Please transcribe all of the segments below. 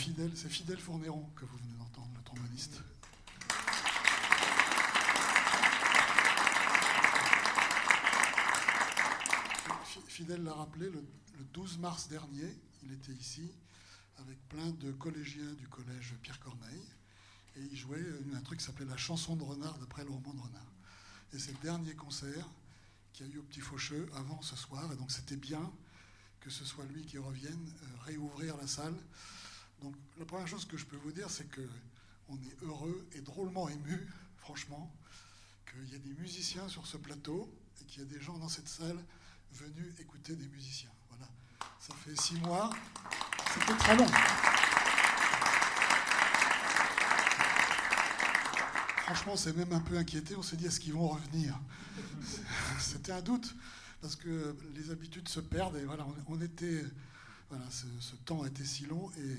fidèle, c'est Fidèle Fournéron que vous venez d'entendre, le tromboniste. Fidèle l'a rappelé, le, 12 mars dernier, il était ici avec plein de collégiens du collège Pierre Corneille. Et il jouait un truc qui s'appelait La chanson de renard d'après le roman de renard. Et c'est le dernier concert qu'il y a eu au Petit Faucheux avant ce soir. Et donc c'était bien que ce soit lui qui revienne euh, réouvrir la salle. Première chose que je peux vous dire, c'est que on est heureux et drôlement ému, franchement, qu'il y a des musiciens sur ce plateau et qu'il y a des gens dans cette salle venus écouter des musiciens. Voilà. Ça fait six mois. C'était très long. Franchement, c'est même un peu inquiété. On s'est dit, est-ce qu'ils vont revenir? C'était un doute, parce que les habitudes se perdent. Et voilà, on, était. Voilà, ce, temps a été si long et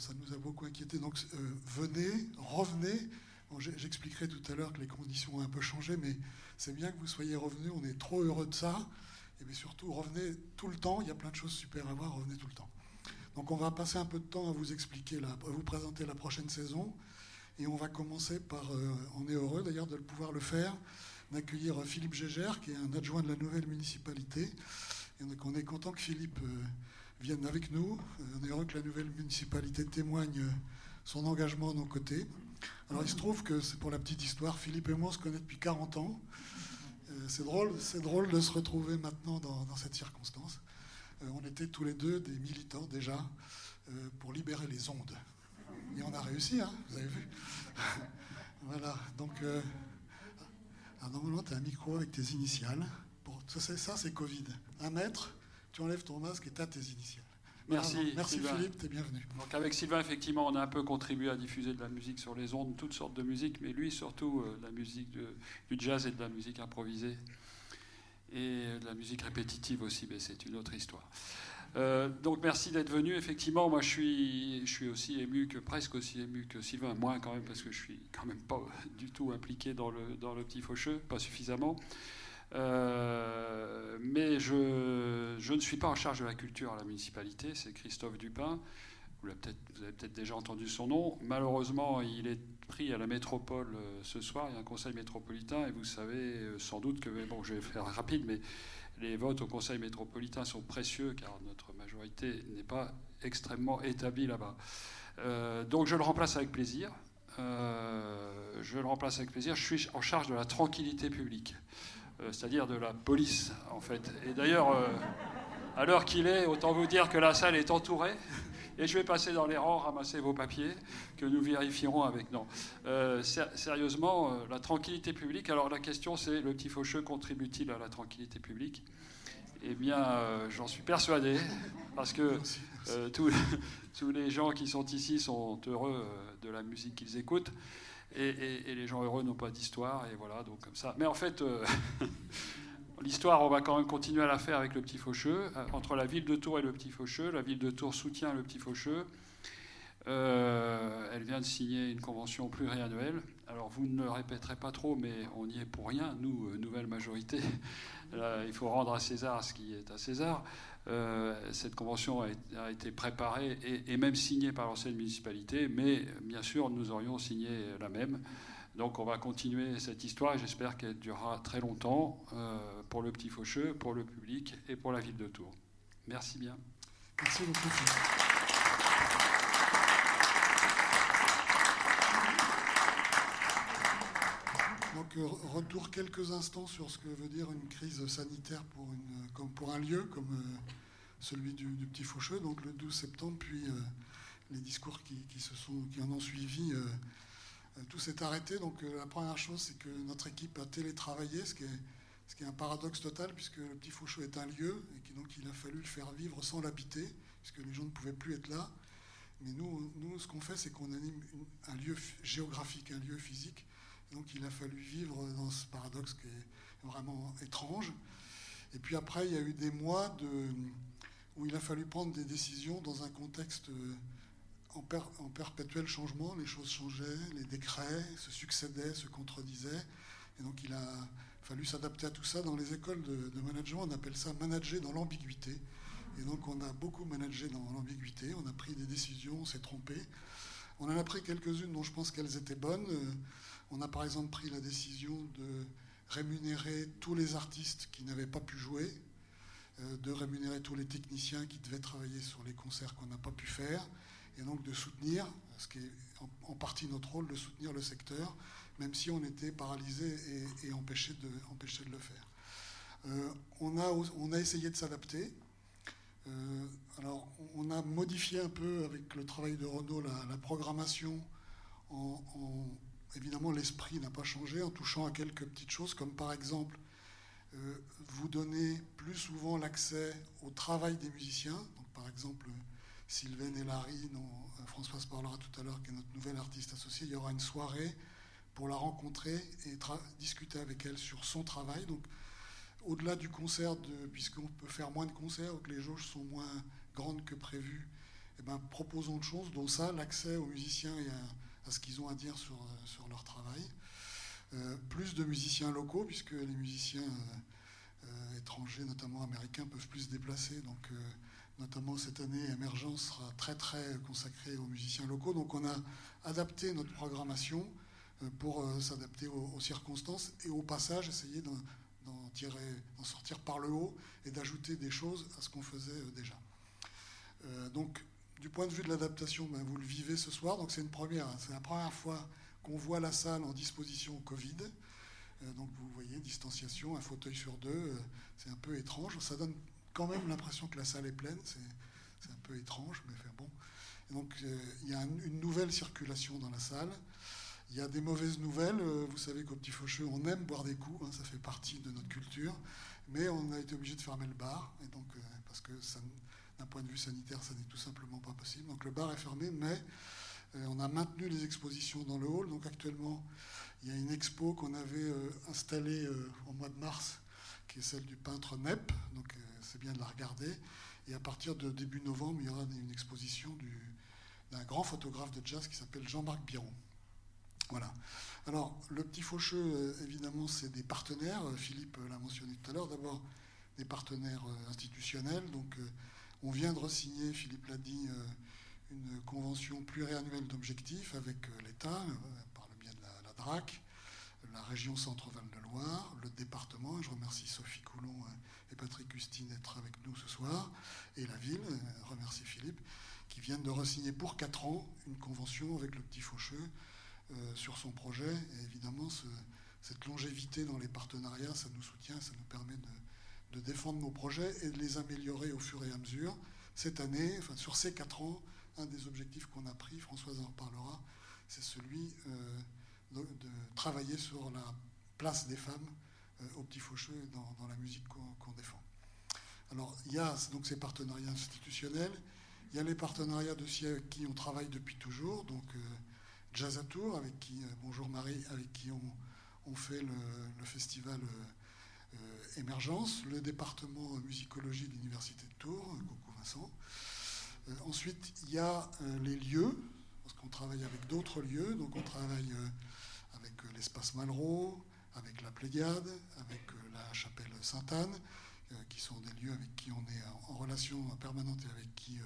ça nous a beaucoup inquiété. Donc, euh, venez, revenez. J'expliquerai tout à l'heure que les conditions ont un peu changé, mais c'est bien que vous soyez revenus. On est trop heureux de ça. Et bien surtout, revenez tout le temps. Il y a plein de choses super à voir. Revenez tout le temps. Donc, on va passer un peu de temps à vous expliquer, à vous présenter la prochaine saison. Et on va commencer par, euh, on est heureux d'ailleurs de pouvoir le faire, d'accueillir Philippe Gégère, qui est un adjoint de la nouvelle municipalité. Et on est content que Philippe euh, vienne avec nous. Euh, on est heureux que la nouvelle municipalité témoigne son engagement à nos côtés. Alors il se trouve que c'est pour la petite histoire, Philippe et moi on se connaît depuis 40 ans. C'est drôle, c'est drôle de se retrouver maintenant dans, cette circonstance. On était tous les deux des militants déjà pour libérer les ondes. Et on a réussi, hein, vous avez vu. voilà, donc. Euh, normalement, tu as un micro avec tes initiales. Pour, ça, c'est Covid. Un mètre, tu enlèves ton masque et tu as tes initiales. Merci, merci Philippe, tu es bienvenu. Donc avec Sylvain, effectivement, on a un peu contribué à diffuser de la musique sur les ondes, toutes sortes de musique, mais lui surtout euh, la musique du jazz et de la musique improvisée. Et de la musique répétitive aussi, mais c'est une autre histoire. Euh, donc merci d'être venu. Effectivement, moi je suis, je suis aussi ému que presque aussi ému que Sylvain, moins quand même parce que je suis quand même pas du tout impliqué dans le, dans le petit faucheux, pas suffisamment. Euh, mais je, ne suis pas en charge de la culture à la municipalité, c'est Christophe Dupin. Vous, avez peut-être déjà entendu son nom. Malheureusement, il est pris à la métropole euh, ce soir. Il y a un conseil métropolitain et vous savez sans doute que, bon, je vais faire rapide, mais les votes au Conseil métropolitain sont précieux car notre majorité n'est pas extrêmement établie là-bas. Euh, donc je le remplace avec plaisir. Euh, je le remplace avec plaisir. Je suis en charge de la tranquillité publique, euh, c'est-à-dire de la police en fait. Et d'ailleurs, à l'heure qu'il est, autant vous dire que la salle est entourée. Et je vais passer dans les rangs, ramasser vos papiers, que nous vérifierons avec. Non. Euh, sérieusement, euh, la tranquillité publique. Alors la question, c'est le petit faucheux contribue-t-il à la tranquillité publique? Eh bien, euh, j'en suis persuadé, parce que tous, tous, les gens qui sont ici sont heureux de la musique qu'ils écoutent. Et, les gens heureux n'ont pas d'histoire, et voilà, donc comme ça. Mais en fait, L'histoire, on va quand même continuer à la faire avec le Petit Faucheux. Euh, entre la ville de Tours et le Petit Faucheux, la ville de Tours soutient le Petit Faucheux. Euh, elle vient de signer une convention pluriannuelle. Alors vous ne le répéterez pas trop, mais on n'y est pour rien, nous, euh, nouvelle majorité. il faut rendre à César ce qui est à César. Cette convention a, été préparée et, même signée par l'ancienne municipalité, mais bien sûr, nous aurions signé la même. Donc on va continuer cette histoire j'espère qu'elle durera très longtemps euh, pour le petit faucheux, pour le public et pour la ville de Tours. Merci bien. Merci beaucoup. Donc euh, retour quelques instants sur ce que veut dire une crise sanitaire pour, pour un lieu comme euh, celui du, Petit Faucheux, donc le 12 septembre, puis les discours qui, en ont suivi euh, tout s'est arrêté. Donc euh, la première chose, c'est que notre équipe a télétravaillé, ce qui est, ce qui est un paradoxe total, puisque le Petit Faucheux est un lieu, et donc il a fallu le faire vivre sans l'habiter, puisque les gens ne pouvaient plus être là. Mais nous, nous ce qu'on fait, c'est qu'on anime un lieu géographique, un lieu physique. Donc il a fallu vivre dans ce paradoxe qui est vraiment étrange. Et puis après, il y a eu des mois de, où il a fallu prendre des décisions dans un contexte en, perpétuel changement, les choses changeaient, les décrets se succédaient, se contredisaient. Et donc il a fallu s'adapter à tout ça. Dans les écoles de, management, on appelle ça manager dans l'ambiguïté. Et donc on a beaucoup managé dans l'ambiguïté, on a pris des décisions, on s'est trompé. On en a pris quelques-unes dont je pense qu'elles étaient bonnes. Euh, on a par exemple pris la décision de rémunérer tous les artistes qui n'avaient pas pu jouer. de rémunérer tous les techniciens qui devaient travailler sur les concerts qu'on n'a pas pu faire, et donc de soutenir, ce qui est en partie notre rôle, de soutenir le secteur, même si on était paralysé et, empêché, de, le faire. Euh, on, a, on a essayé de s'adapter. Euh, alors, on a modifié un peu avec le travail de Renault la, programmation. En, évidemment, l'esprit n'a pas changé en touchant à quelques petites choses, comme par exemple euh, vous donner plus souvent l'accès au travail des musiciens. Donc, par exemple, Sylvain et Larry, dont Françoise parlera tout à l'heure, qui est notre nouvelle artiste associée, il y aura une soirée pour la rencontrer et discuter avec elle sur son travail. Donc, au-delà du concert, puisqu'on peut faire moins de concerts ou que les jauges sont moins grandes que prévu, eh ben, proposons de choses, dont ça, l'accès aux musiciens et à, ce qu'ils ont à dire sur, sur leur travail. Euh, plus de musiciens locaux, puisque les musiciens euh, euh, étrangers, notamment américains, peuvent plus se déplacer. Donc, notamment cette année, Emergence sera très très consacrée aux musiciens locaux. Donc, on a adapté notre programmation pour s'adapter aux, circonstances et au passage essayer d'en d'en sortir par le haut et d'ajouter des choses à ce qu'on faisait euh, déjà. Euh, donc, du point de vue de l'adaptation, ben, vous le vivez ce soir, donc c'est une première. C'est la première fois qu'on voit la salle en disposition Covid. Euh, donc vous voyez, distanciation, un fauteuil sur deux, c'est un peu étrange. Ça donne quand même l'impression que la salle est pleine, c'est, un peu étrange, mais bon. donc il y a une nouvelle circulation dans la salle. Il y a des mauvaises nouvelles. Euh, vous savez qu'au Petit Faucheux, on aime boire des coups, hein, ça fait partie de notre culture. Mais on a été obligé de fermer le bar, donc, euh, parce que d'un point de vue sanitaire, ça n'est tout simplement pas possible. Donc le bar est fermé, mais euh, on a maintenu les expositions dans le hall. Donc actuellement, il y a une expo qu'on avait installée au mois de mars, qui est celle du peintre Nepp. Donc c'est bien de la regarder. Et à partir de début novembre, il y aura une exposition d'un grand photographe de jazz qui s'appelle Jean-Marc Biron. Voilà. Alors, le petit faucheux, euh, évidemment, c'est des partenaires. Euh, Philippe l'a mentionné tout à l'heure. D'abord, des partenaires euh, institutionnels. Donc, on vient de re-signer, Philippe l'a dit, une convention pluriannuelle d'objectifs avec l'État, par le biais de la, DRAC, la région Centre-Val de Loire, le département. Je remercie Sophie Coulon et Patrick Custine d'être avec nous ce soir, et la ville. Remercie Philippe, qui viennent de re-signer pour 4 ans une convention avec le petit faucheux euh, sur son projet. Et évidemment, cette longévité dans les partenariats, ça nous soutient, ça nous permet de, défendre nos projets et de les améliorer au fur et à mesure. Cette année, enfin, sur ces quatre ans, un des objectifs qu'on a pris, Françoise en reparlera, c'est celui euh, de, travailler sur la place des femmes euh, au Petit Faucheux dans, dans la musique qu'on défend. Alors, il y a donc ces partenariats institutionnels, il y a les partenariats de avec qui on travaille depuis toujours, donc Jazz à Tours, avec qui, euh, bonjour Marie, avec qui on, fait le, festival euh, euh, Émergence, le département musicologie de l'Université de Tours, coucou Vincent. ensuite, il y a les lieux, parce qu'on travaille avec d'autres lieux, donc on travaille avec l'espace Malraux, avec la Pléiade, avec la chapelle Sainte-Anne, qui sont des lieux avec qui on est en relation permanente et avec qui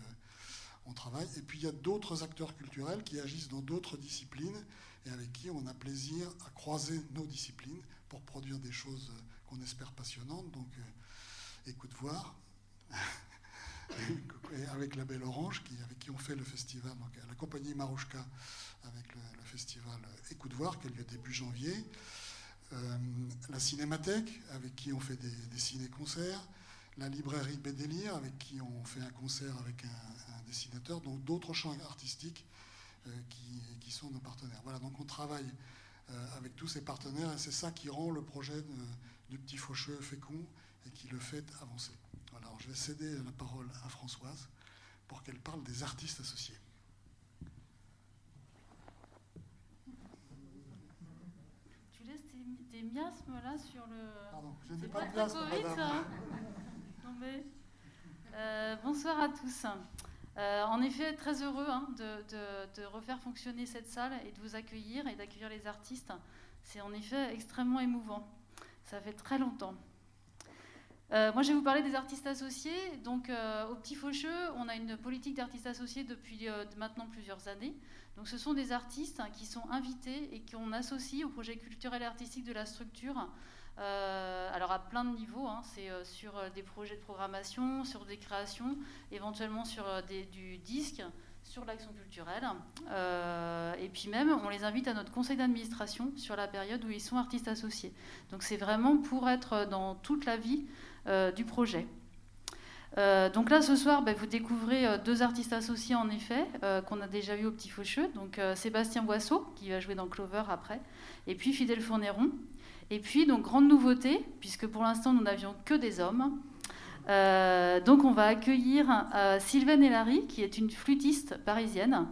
on travaille. Et puis il y a d'autres acteurs culturels qui agissent dans d'autres disciplines et avec qui on a plaisir à croiser nos disciplines pour produire des choses qu'on espère passionnantes. Donc euh, écoute voir. avec la Belle Orange, qui, avec qui on fait le festival, donc la compagnie Marouchka, avec le, festival Écoute voir, qui a lieu début janvier. Euh, la Cinémathèque, avec qui on fait des, ciné-concerts la librairie Bédélire, avec qui on fait un concert avec un, dessinateur, donc d'autres champs artistiques euh, qui, sont nos partenaires. Voilà, donc on travaille euh, avec tous ces partenaires et c'est ça qui rend le projet du Petit Faucheux fécond et qui le fait avancer. Voilà, alors je vais céder la parole à Françoise pour qu'elle parle des artistes associés. Tu laisses tes, miasmes là sur le. Pardon, je n'ai pas, de madame. Euh, bonsoir à tous. Euh, en effet, très heureux hein, de, refaire fonctionner cette salle et de vous accueillir et d'accueillir les artistes. C'est en effet extrêmement émouvant. Ça fait très longtemps. Euh, moi, je vais vous parler des artistes associés. Donc, au Petit Faucheux, on a une politique d'artistes associés depuis maintenant plusieurs années. Donc, ce sont des artistes qui sont invités et qu'on associe au projet culturel et artistique de la structure alors à plein de niveaux, hein. c'est sur des projets de programmation, sur des créations, éventuellement sur du disque, sur l'action culturelle. et puis même, on les invite à notre conseil d'administration sur la période où ils sont artistes associés. Donc c'est vraiment pour être dans toute la vie du projet. Euh, donc là, ce soir, bah, vous découvrez euh, deux artistes associés, en effet, euh, qu'on a déjà vu au Petit Faucheux. Donc Sébastien Boisseau, qui va jouer dans Clover après, et puis Fidèle Fourneron. Et puis, donc, grande nouveauté, puisque pour l'instant, nous n'avions que des hommes. Donc, on va accueillir Sylvaine Elary, qui est une flûtiste parisienne,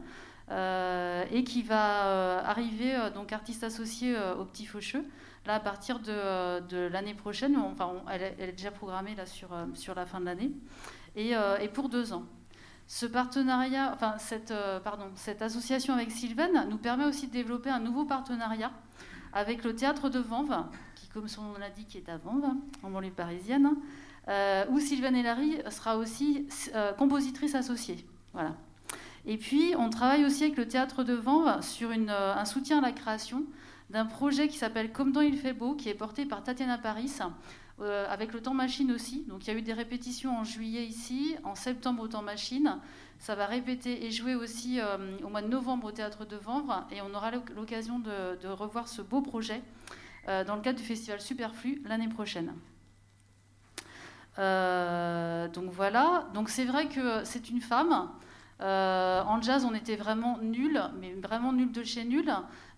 et qui va arriver, donc, artiste associée au Petit Faucheux là, à partir de, l'année prochaine, enfin, elle, est déjà programmée là, sur, euh, sur la fin de l'année, euh, et, pour deux ans. Ce partenariat, enfin, cette, euh, pardon, cette association avec Sylvain nous permet aussi de développer un nouveau partenariat avec le théâtre de Vanves, qui, comme son nom l'indique, est à Vanves, en banlieue parisienne, où Sylvain Hélary sera aussi compositrice associée. Voilà. Et puis, on travaille aussi avec le théâtre de Vanves sur une, un soutien à la création d'un projet qui s'appelle Comme dans il fait beau, qui est porté par Tatiana Paris, euh, avec le temps machine aussi. Donc il y a eu des répétitions en juillet ici, en septembre au temps machine. Ça va répéter et jouer aussi euh, au mois de novembre au théâtre de Vanvres, et on aura l'occasion de, revoir ce beau projet euh, dans le cadre du festival Superflu l'année prochaine. Donc voilà, donc c'est vrai que c'est une femme. en jazz, on était vraiment nul, mais vraiment nul de chez nul.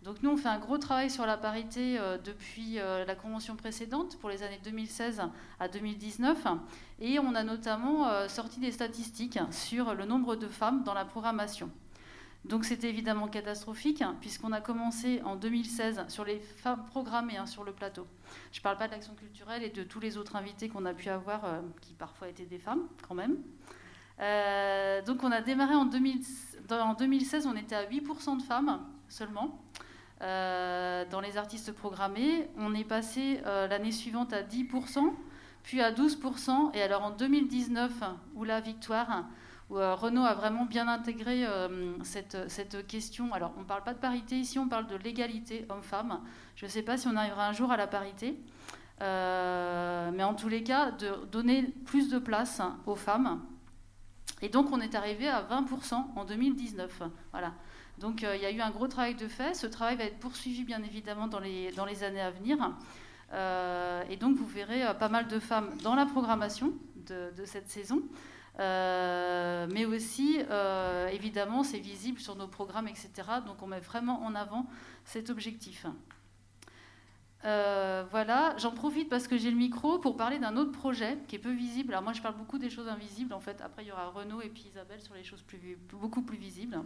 Donc nous, on fait un gros travail sur la parité euh, depuis euh, la convention précédente, pour les années 2016 à 2019, et on a notamment euh, sorti des statistiques sur le nombre de femmes dans la programmation. Donc c'était évidemment catastrophique, puisqu'on a commencé en 2016 sur les femmes programmées hein, sur le plateau. Je ne parle pas de l'action culturelle et de tous les autres invités qu'on a pu avoir, qui parfois étaient des femmes quand même. donc on a démarré en, en 2016, on était à 8% de femmes seulement. Euh, dans les artistes programmés. On est passé euh, l'année suivante à 10%, puis à 12%. Et alors en 2019, où la victoire, où euh, Renault a vraiment bien intégré cette, cette, question. Alors on ne parle pas de parité ici, on parle de l'égalité homme-femme. Je ne sais pas si on arrivera un jour à la parité. mais en tous les cas, de donner plus de place aux femmes. Et donc on est arrivé à 20% en 2019. Voilà. Donc euh, il y a eu un gros travail de fait. Ce travail va être poursuivi bien évidemment dans les, années à venir. Euh, et donc vous verrez euh, pas mal de femmes dans la programmation de, cette saison. Mais aussi, évidemment, c'est visible sur nos programmes, etc. Donc on met vraiment en avant cet objectif. voilà, j'en profite parce que j'ai le micro pour parler d'un autre projet qui est peu visible. Alors moi, je parle beaucoup des choses invisibles. En fait, après, il y aura Renaud et puis Isabelle sur les choses plus, beaucoup plus visibles.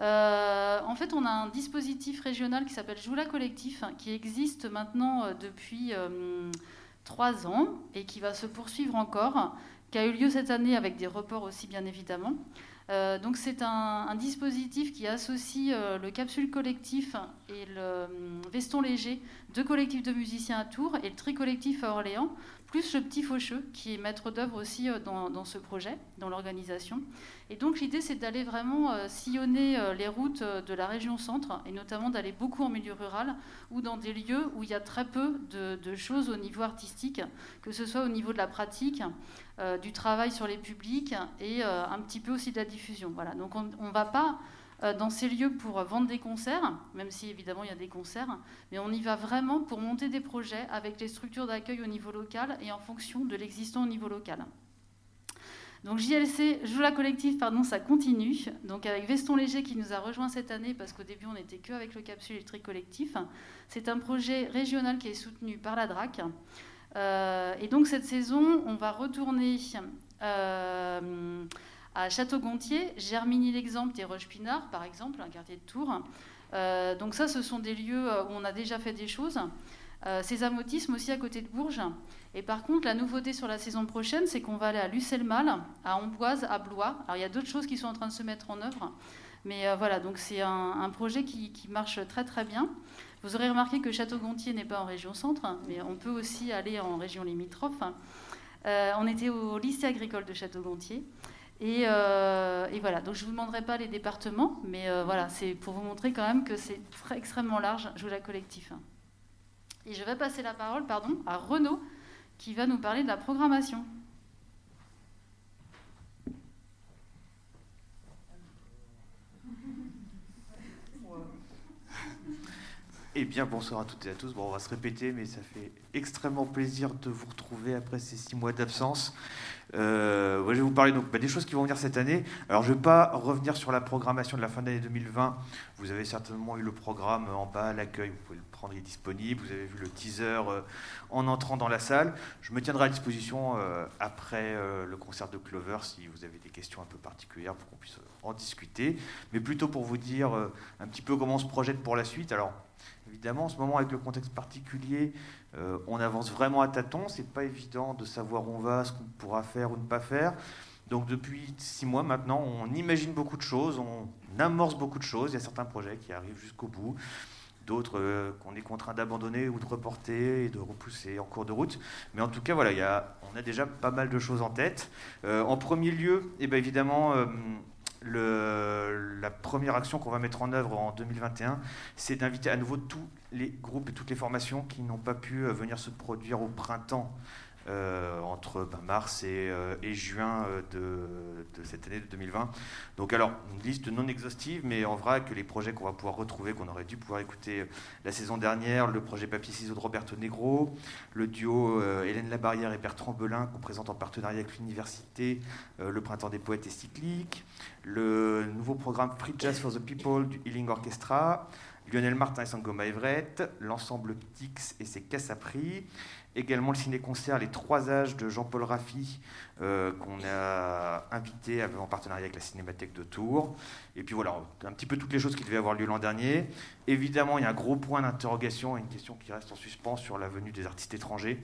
Euh, en fait, on a un dispositif régional qui s'appelle Joula Collectif, qui existe maintenant euh, depuis euh, trois ans et qui va se poursuivre encore, qui a eu lieu cette année avec des reports aussi, bien évidemment. donc c'est un, dispositif qui associe le capsule collectif et le veston léger, deux collectifs de musiciens à Tours et le tri collectif à Orléans, plus le petit Faucheux, qui est maître d'œuvre aussi dans, ce projet, dans l'organisation. Et donc l'idée, c'est d'aller vraiment euh, sillonner euh, les routes euh, de la région centre, et notamment d'aller beaucoup en milieu rural, ou dans des lieux où il y a très peu de, choses au niveau artistique, que ce soit au niveau de la pratique, du travail sur les publics, et un petit peu aussi de la diffusion. Voilà. Donc on ne va pas dans ces lieux pour vendre des concerts, même si évidemment il y a des concerts, mais on y va vraiment pour monter des projets avec les structures d'accueil au niveau local et en fonction de l'existant au niveau local. Donc JLC, Joue la collective, pardon, ça continue. Donc avec Veston Léger qui nous a rejoint cette année parce qu'au début on n'était que avec le capsule électrique collectif. C'est un projet régional qui est soutenu par la DRAC. Euh, et donc cette saison, on va retourner euh, à Château-Gontier, Germigny-l'Exemple et Roche-Pinard, par exemple, un quartier de Tours. Euh, donc ça, ce sont des lieux où on a déjà fait des choses. Césamotisme aussi à côté de Bourges. Et par contre, la nouveauté sur la saison prochaine, c'est qu'on va aller à Lucelle-Mal, à Amboise, à Blois. Alors il y a d'autres choses qui sont en train de se mettre en œuvre. Mais euh, voilà, donc c'est un, projet qui, marche très très bien. Vous aurez remarqué que Château-Gontier n'est pas en région centre, mais on peut aussi aller en région limitrophe. Euh, on était au lycée agricole de Château-Gontier. Et, euh, et, voilà, donc je ne vous demanderai pas les départements, mais voilà, c'est pour vous montrer quand même que c'est extrêmement large, joue la collectif. Et je vais passer la parole pardon, à Renaud, qui va nous parler de la programmation. Eh bien, bonsoir à toutes et à tous. Bon, on va se répéter, mais ça fait extrêmement plaisir de vous retrouver après ces six mois d'absence. Euh, je vais vous parler donc bah, des choses qui vont venir cette année. Alors, je ne vais pas revenir sur la programmation de la fin d'année 2020. Vous avez certainement eu le programme en bas l'accueil. Vous pouvez le prendre, il est disponible. Vous avez vu le teaser euh, en entrant dans la salle. Je me tiendrai à disposition euh, après le concert de Clover si vous avez des questions un peu particulières pour qu'on puisse en discuter. Mais plutôt pour vous dire un petit peu comment on se projette pour la suite. Alors, Évidemment, en ce moment, avec le contexte particulier, euh, on avance vraiment à tâtons. C'est pas évident de savoir où on va, ce qu'on pourra faire ou ne pas faire. Donc depuis six mois maintenant, on imagine beaucoup de choses, on amorce beaucoup de choses. Il y a certains projets qui arrivent jusqu'au bout, d'autres euh, qu'on est contraint d'abandonner ou de reporter et de repousser en cours de route. Mais en tout cas, voilà, on a déjà pas mal de choses en tête. Euh, en premier lieu, eh bien évidemment, la première action qu'on va mettre en œuvre en 2021, c'est d'inviter à nouveau tous les groupes et toutes les formations qui n'ont pas pu euh, venir se produire au printemps euh, entre ben, mars et, euh, juin de, cette année de 2020. Donc alors, une liste non exhaustive, mais en vrai que les projets qu'on va pouvoir retrouver, qu'on aurait dû pouvoir écouter la saison dernière, le projet Papier Ciseaux de Roberto Negro, le duo Hélène Labarrière et Bertrand Belin qu'on présente en partenariat avec l'université, le Printemps des Poètes et Cycliques, le nouveau programme Free Jazz for the People du Healing Orchestra, Lionel Martin et Sangoma Everett, l'ensemble Ptix et ses Cassapris, également le ciné-concert Les Trois Âges de Jean-Paul Raffi, euh, qu'on a invité en partenariat avec la Cinémathèque de Tours. Et puis voilà, un petit peu toutes les choses qui devaient avoir lieu l'an dernier. Évidemment, il y a un gros point d'interrogation et une question qui reste en suspens sur la venue des artistes étrangers.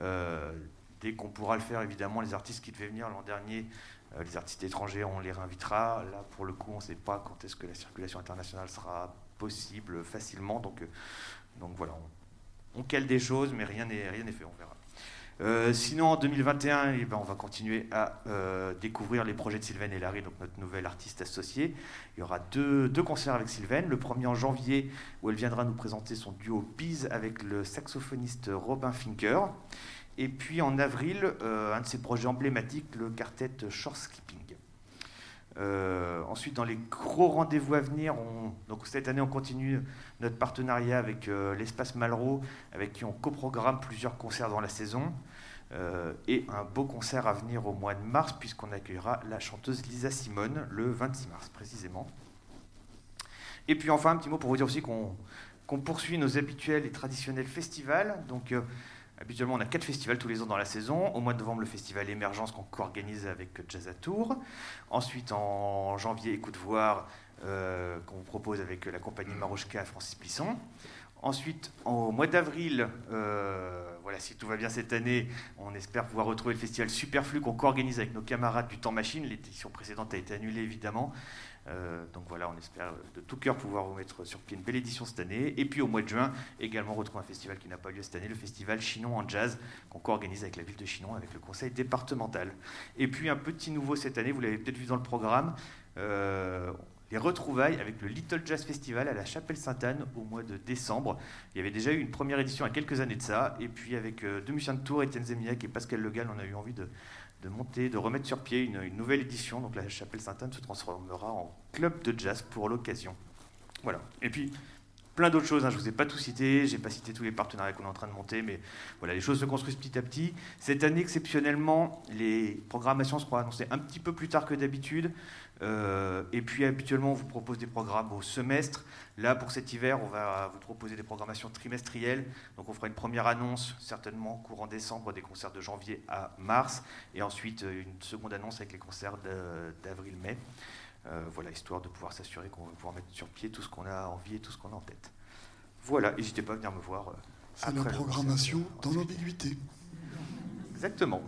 Euh, dès qu'on pourra le faire, évidemment, les artistes qui devaient venir l'an dernier les artistes étrangers, on les réinvitera. Là, pour le coup, on ne sait pas quand est-ce que la circulation internationale sera possible facilement. Donc, euh, donc voilà, on, cale des choses, mais rien n'est rien fait, on verra. Euh, sinon, en 2021, eh ben, on va continuer à découvrir les projets de Sylvain et Larry, donc notre nouvelle artiste associée. Il y aura deux, deux, concerts avec Sylvain. Le premier en janvier, où elle viendra nous présenter son duo Pise avec le saxophoniste Robin Finker. Et puis en avril, euh, un de ses projets emblématiques, le quartet Short Skipping. Euh, ensuite, dans les gros rendez-vous à venir, donc cette année, on continue notre partenariat avec euh, l'Espace Malraux, avec qui on coprogramme plusieurs concerts dans la saison. et un beau concert à venir au mois de mars, puisqu'on accueillera la chanteuse Lisa Simone le 26 mars précisément. Et puis enfin, un petit mot pour vous dire aussi qu'on poursuit nos habituels et traditionnels festivals. Donc, Habituellement, on a quatre festivals tous les ans dans la saison. Au mois de novembre, le festival Émergence qu'on co-organise avec Jazz à Tours. Ensuite, en janvier, Écoute Voir, euh, qu'on propose avec la compagnie Marochka Francis Plisson. Ensuite, au mois d'avril, euh, voilà, si tout va bien cette année, on espère pouvoir retrouver le festival Superflu qu'on co-organise avec nos camarades du Temps Machine. L'édition précédente a été annulée évidemment. Euh, donc voilà, on espère de tout cœur pouvoir vous mettre sur pied une belle édition cette année. Et puis au mois de juin, également retrouver un festival qui n'a pas lieu cette année, le festival Chinon en jazz, qu'on co-organise avec la ville de Chinon, avec le conseil départemental. Et puis un petit nouveau cette année, vous l'avez peut-être vu dans le programme, euh, les retrouvailles avec le Little Jazz Festival à la Chapelle Sainte-Anne au mois de décembre. Il y avait déjà eu une première édition il y a quelques années de ça, et puis avec euh, deux musiciens de Tours, Étienne Zemiak et Pascal Legal, on a eu envie de, de monter, de remettre sur pied une, nouvelle édition. Donc la Chapelle Sainte-Anne se transformera en club de jazz pour l'occasion. Voilà. Et puis plein d'autres choses. Hein. Je ne vous ai pas tout cité, j'ai pas cité tous les partenariats qu'on est en train de monter, mais voilà, les choses se construisent petit à petit. Cette année, exceptionnellement, les programmations seront annoncées un petit peu plus tard que d'habitude. Euh, et puis habituellement, on vous propose des programmes au semestre. Là, pour cet hiver, on va vous proposer des programmations trimestrielles. Donc on fera une première annonce, certainement courant décembre, des concerts de janvier à mars. Et ensuite, euh, une seconde annonce avec les concerts d'avril-mai. Euh, voilà, histoire de pouvoir s'assurer qu'on va pouvoir mettre sur pied tout ce qu'on a envie et tout ce qu'on a en tête. Voilà, n'hésitez pas à venir me voir. C'est la programmation dans l'ambiguïté. Exactement.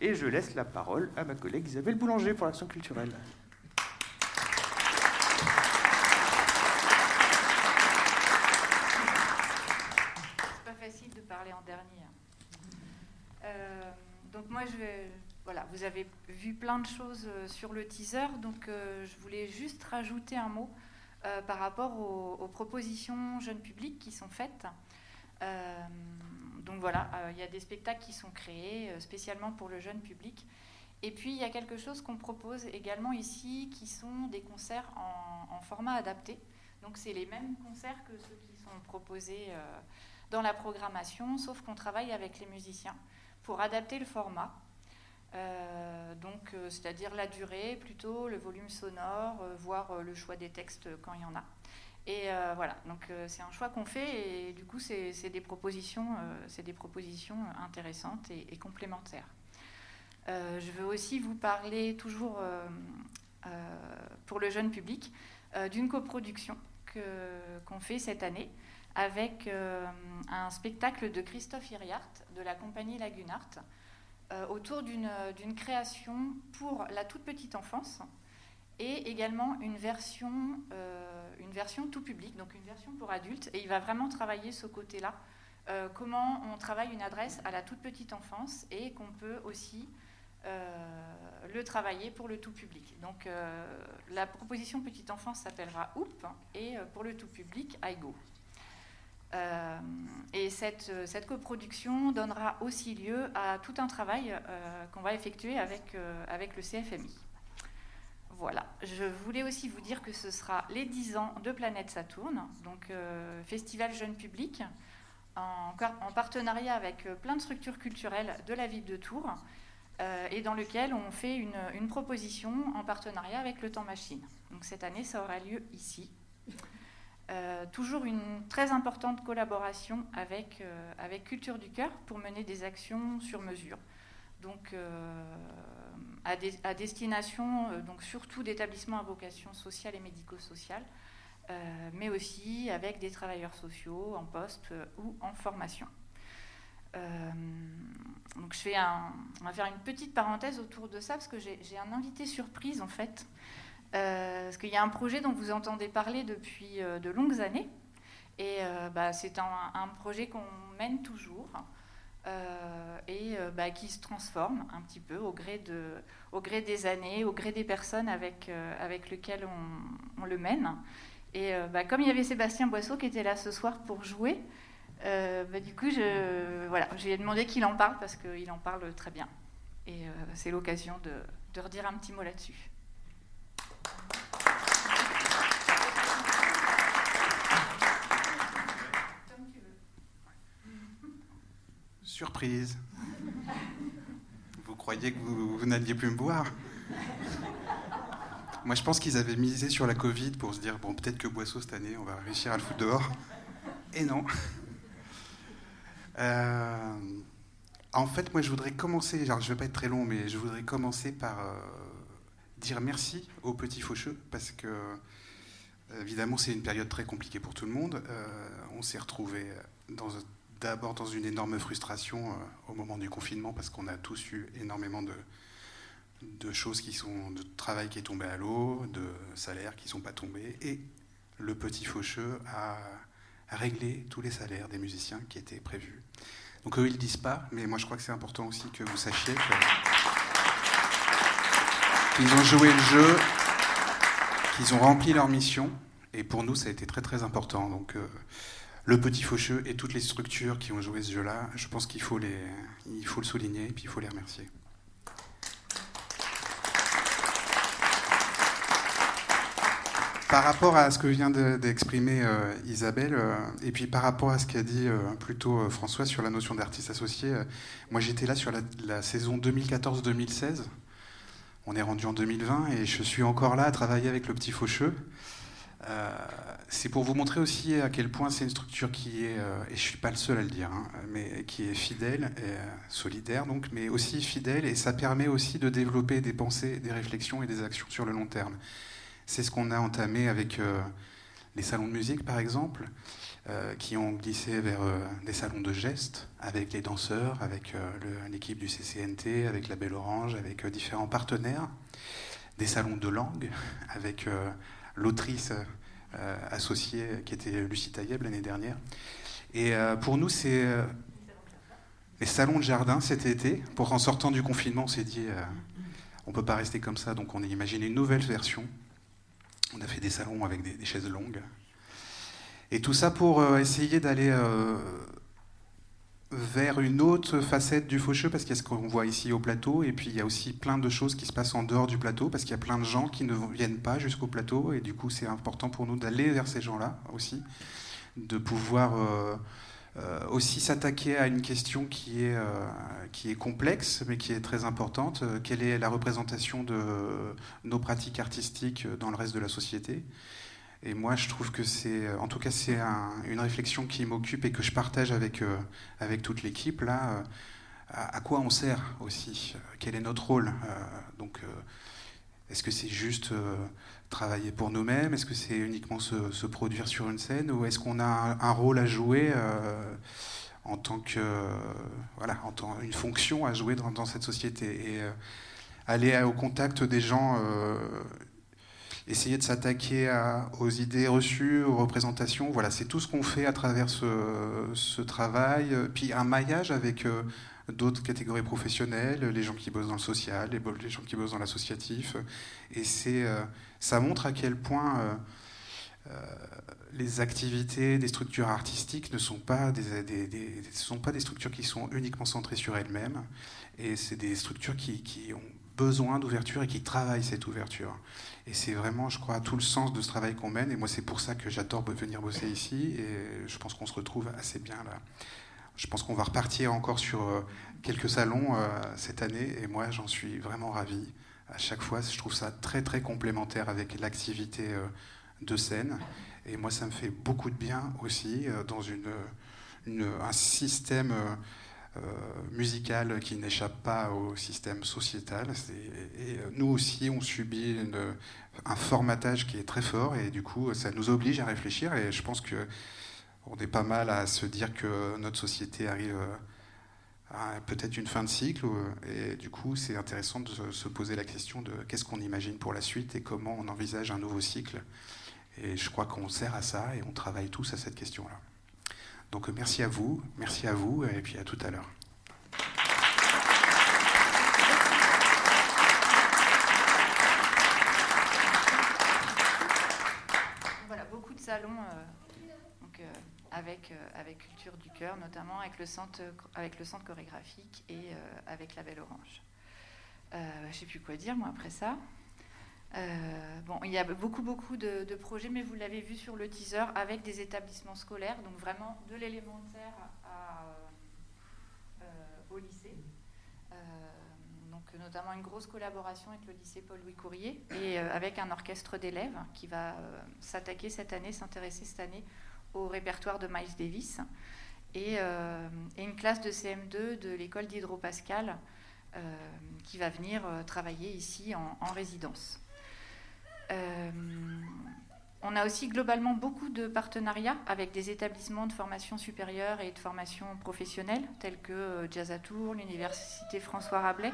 Et je laisse la parole à ma collègue Isabelle Boulanger pour l'action culturelle. en dernier. Euh, donc moi, je voilà, vous avez vu plein de choses euh, sur le teaser, donc euh, je voulais juste rajouter un mot par rapport aux, propositions jeunes publics qui sont faites. donc voilà, il y a des spectacles qui sont créés spécialement pour le jeune public. Et puis il y a quelque chose qu'on propose également ici, qui sont des concerts en, format adapté. Donc c'est les mêmes concerts que ceux qui sont proposés dans la programmation, sauf qu'on travaille avec les musiciens pour adapter le format. Euh, donc, euh, c'est-à-dire la durée plutôt, le volume sonore, euh, voire le choix des textes quand il y en a. Et voilà, donc c'est un choix qu'on fait et du coup c'est des propositions, des propositions intéressantes et, complémentaires. je veux aussi vous parler toujours pour le jeune public d'une coproduction qu'on fait cette année avec un spectacle de Christophe Iriart de la compagnie Lagunart autour d'une création pour la toute petite enfance et également une version, euh, une version tout public, donc une version pour adultes. Et il va vraiment travailler ce côté-là, euh, comment on travaille une adresse à la toute petite enfance et qu'on peut aussi le travailler pour le tout public. Donc la proposition petite enfance s'appellera OUP et pour le tout public, IGO. Euh, et cette, euh, cette, coproduction donnera aussi lieu à tout un travail euh, qu'on va effectuer avec, avec le CFMI. Voilà, je voulais aussi vous dire que ce sera les 10 ans de Planète Saturne, donc festival jeune public, en, en, partenariat avec plein de structures culturelles de la ville de Tours, et dans lequel on fait une, proposition en partenariat avec le Temps Machine. Donc cette année, ça aura lieu ici. Euh, toujours une très importante collaboration avec, euh, avec Culture du Cœur pour mener des actions sur mesure. Donc, euh, à, destination donc surtout d'établissements à vocation sociale et médico-sociale, mais aussi avec des travailleurs sociaux en poste ou en formation. donc je fais un, on va faire une petite parenthèse autour de ça parce que j'ai un invité surprise en fait parce qu'il y a un projet dont vous entendez parler depuis euh, de longues années. Et euh, bah, c'est un, projet qu'on mène toujours et bah, qui se transforme un petit peu au gré, des années, au gré des personnes avec, avec lesquelles on, le mène. Et bah, comme il y avait Sébastien Boisseau qui était là ce soir pour jouer, du coup, je, voilà, j'ai demandé qu'il en parle parce qu'il en parle très bien. Et c'est l'occasion de redire un petit mot là-dessus. Surprise. Vous croyez que vous, n'alliez plus me voir? Moi, je pense qu'ils avaient misé sur la Covid pour se dire bon, peut-être que Boisseau cette année, on va réussir à le foutre dehors. Et non. Euh, en fait, moi, je voudrais commencer. Genre, je ne vais pas être très long, mais je voudrais commencer par euh, dire merci aux petits faucheux parce que évidemment, c'est une période très compliquée pour tout le monde. Euh, on s'est retrouvé d'abord dans une énorme frustration euh, au moment du confinement parce qu'on a tous eu énormément de, choses qui sont de travail qui est tombé à l'eau, de salaires qui sont pas tombés et le petit faucheux a réglé tous les salaires des musiciens qui étaient prévus. Donc eux ils le disent pas, mais moi je crois que c'est important aussi que vous sachiez qu'ils ont joué le jeu, qu'ils ont rempli leur mission et pour nous ça a été très très important. Donc euh, le petit faucheux et toutes les structures qui ont joué ce jeu-là, je pense qu'il faut, les, il faut le souligner et puis il faut les remercier. Par rapport à ce que vient d'exprimer euh, Isabelle, euh, et puis par rapport à ce qu'a dit plutôt François sur la notion d'artiste associé, moi j'étais là sur la saison 2014-2016. On est rendu en 2020 et je suis encore là à travailler avec le petit faucheux. Euh, c'est pour vous montrer aussi à quel point c'est une structure qui est, euh, et je ne suis pas le seul à le dire, hein, mais qui est fidèle, et, euh, solidaire donc, mais aussi fidèle, et ça permet aussi de développer des pensées, des réflexions et des actions sur le long terme. C'est ce qu'on a entamé avec les salons de musique, par exemple, qui ont glissé vers des salons de gestes, avec les danseurs, avec l'équipe du CCNT, avec la Belle Orange, avec différents partenaires, des salons de langue, avec l'autrice euh, associée qui était Lucie Taïeb l'année dernière. Et euh, pour nous, c'est euh, les salons de jardin cet été. Pour en sortant du confinement, on s'est dit, on ne peut pas rester comme ça, donc on a imaginé une nouvelle version. On a fait des salons avec des, chaises longues. Et tout ça pour essayer d'aller vers une autre facette du faucheux, parce qu'il y a ce qu'on voit ici au plateau, et puis il y a aussi plein de choses qui se passent en dehors du plateau, parce qu'il y a plein de gens qui ne viennent pas jusqu'au plateau, et du coup c'est important pour nous d'aller vers ces gens-là aussi, de pouvoir euh, euh, aussi s'attaquer à une question qui est, euh, qui est complexe, mais qui est très importante. quelle est la représentation de nos pratiques artistiques dans le reste de la société? Et moi, je trouve que c'est, en tout cas, c'est une réflexion qui m'occupe et que je partage avec, euh, avec toute l'équipe. Là, euh, à, quoi on sert aussi Quel est notre rôle euh, Donc, est-ce que c'est juste travailler pour nous-mêmes Est-ce que c'est uniquement se, produire sur une scène Ou est-ce qu'on a un, rôle à jouer en tant que, voilà, en tant une fonction à jouer dans cette société et aller au contact des gens essayer de s'attaquer aux idées reçues, aux représentations. Voilà, c'est tout ce qu'on fait à travers ce, travail. Puis un maillage avec euh, d'autres catégories professionnelles, les gens qui bossent dans le social, les, gens qui bossent dans l'associatif. Et euh, ça montre à quel point euh, les activités des structures artistiques ne sont pas des, structures qui sont uniquement centrées sur elles-mêmes. Et c'est des structures qui ont besoin d'ouverture et qui travaillent cette ouverture. Et c'est vraiment, je crois, tout le sens de ce travail qu'on mène. Et moi, c'est pour ça que j'adore venir bosser ici. Et je pense qu'on se retrouve assez bien là. Je pense qu'on va repartir encore sur euh, quelques salons euh, cette année. Et moi, j'en suis vraiment ravi. À chaque fois, je trouve ça très, très complémentaire avec l'activité euh, de scène. Et moi, ça me fait beaucoup de bien aussi dans un système musicale qui n'échappe pas au système sociétal. Euh, nous aussi, on subit un formatage qui est très fort et du coup, ça nous oblige à réfléchir. Et je pense que on est pas mal à se dire que notre société arrive à peut-être une fin de cycle. Et du coup, c'est intéressant de se poser la question de qu'est-ce qu'on imagine pour la suite et comment on envisage un nouveau cycle. Et je crois qu'on sert à ça et on travaille tous à cette question-là. Donc merci à vous, merci à vous, et puis à tout à l'heure. Voilà, beaucoup de salons euh, euh, avec, euh, avec Culture du Cœur, notamment avec le centre, avec le centre chorégraphique et avec la Belle Orange. je ne sais plus quoi dire, moi, après ça. Euh, bon, il y a beaucoup, beaucoup de, projets, mais vous l'avez vu sur le teaser, avec des établissements scolaires, donc vraiment de l'élémentaire euh, au lycée. Euh, donc notamment une grosse collaboration avec le lycée Paul-Louis Courrier et avec un orchestre d'élèves qui va s'attaquer cette année, s'intéresser cette année au répertoire de Miles Davis. Et, une classe de CM2 de l'école d'Hydro-Pascal qui va venir travailler ici en résidence. Euh, on a aussi globalement beaucoup de partenariats avec des établissements de formation supérieure et de formation professionnelle, tels que euh, Jazz l'Université François Rabelais.